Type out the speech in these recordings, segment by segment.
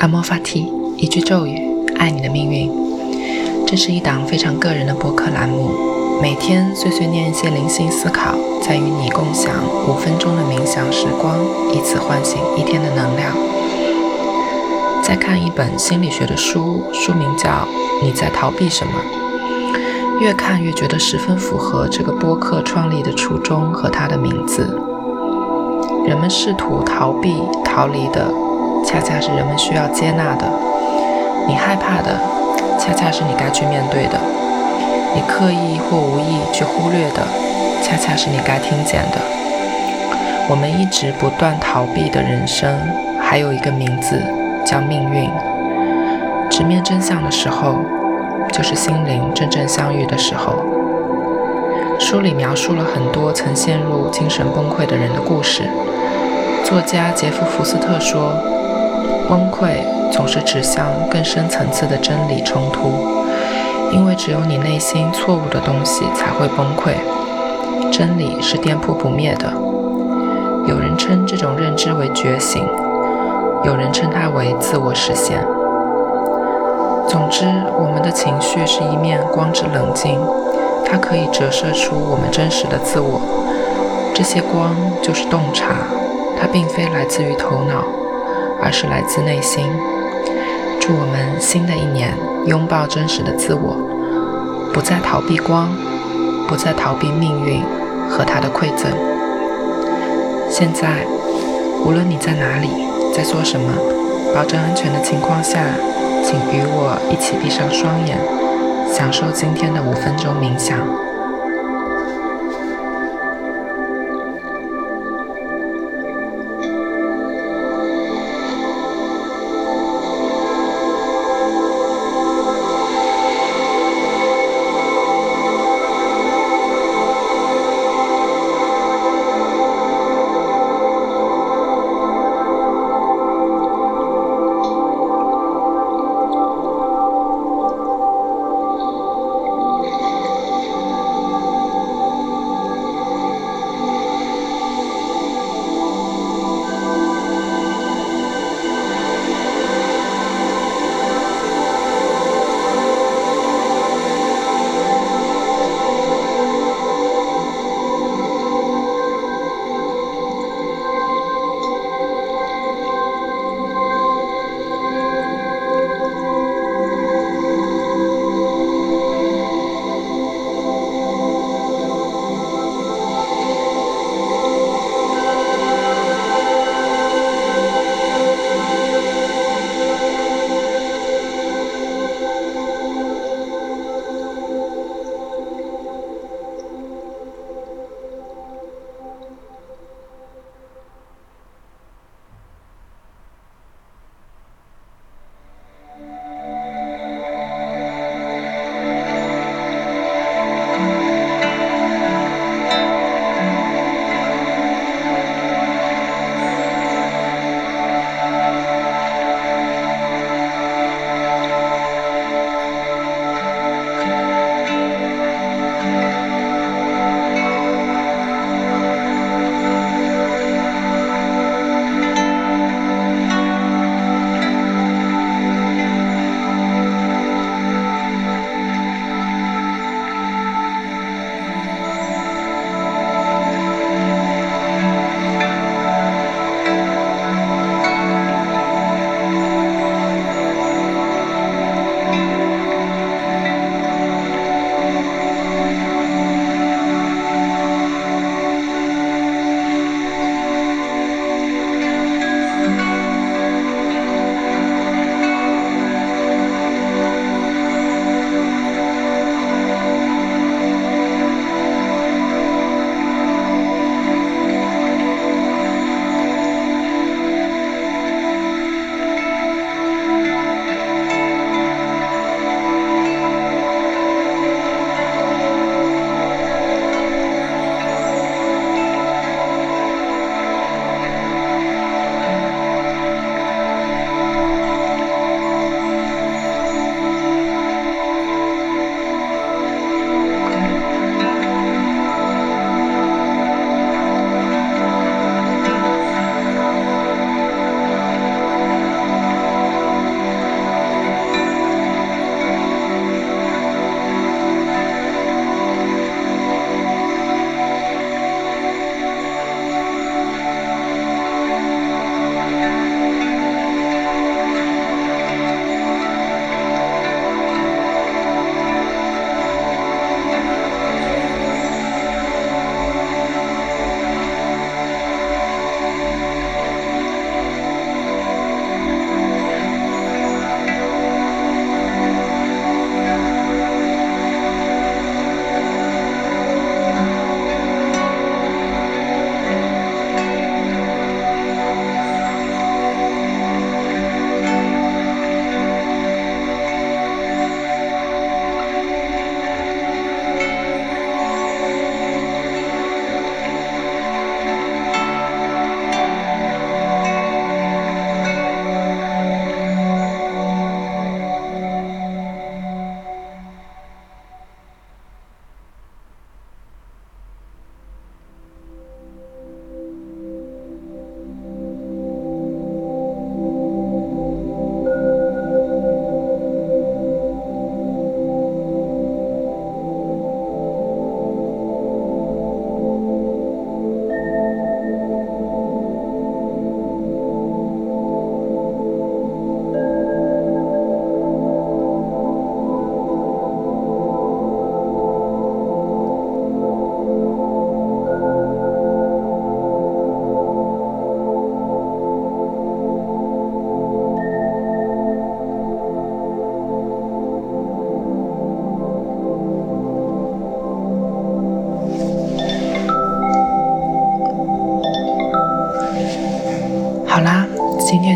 阿莫法提，一句咒语，爱你的命运。这是一档非常个人的播客栏目，每天碎碎念一些灵性思考，在与你共享五分钟的冥想时光，以此唤醒一天的能量。在看一本心理学的书，书名叫《你在逃避什么》，越看越觉得十分符合这个播客创立的初衷和它的名字。人们试图逃避、逃离的。恰恰是人们需要接纳的，你害怕的，恰恰是你该去面对的；你刻意或无意去忽略的，恰恰是你该听见的。我们一直不断逃避的人生，还有一个名字叫命运。直面真相的时候，就是心灵真正相遇的时候。书里描述了很多曾陷入精神崩溃的人的故事。作家杰夫·福斯特说。崩溃总是指向更深层次的真理冲突，因为只有你内心错误的东西才会崩溃。真理是颠扑不灭的。有人称这种认知为觉醒，有人称它为自我实现。总之，我们的情绪是一面光之冷镜，它可以折射出我们真实的自我。这些光就是洞察，它并非来自于头脑。而是来自内心。祝我们新的一年拥抱真实的自我，不再逃避光，不再逃避命运和它的馈赠。现在，无论你在哪里，在做什么，保证安全的情况下，请与我一起闭上双眼，享受今天的五分钟冥想。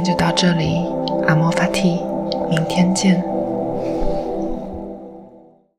就到这里，阿莫法蒂，明天见。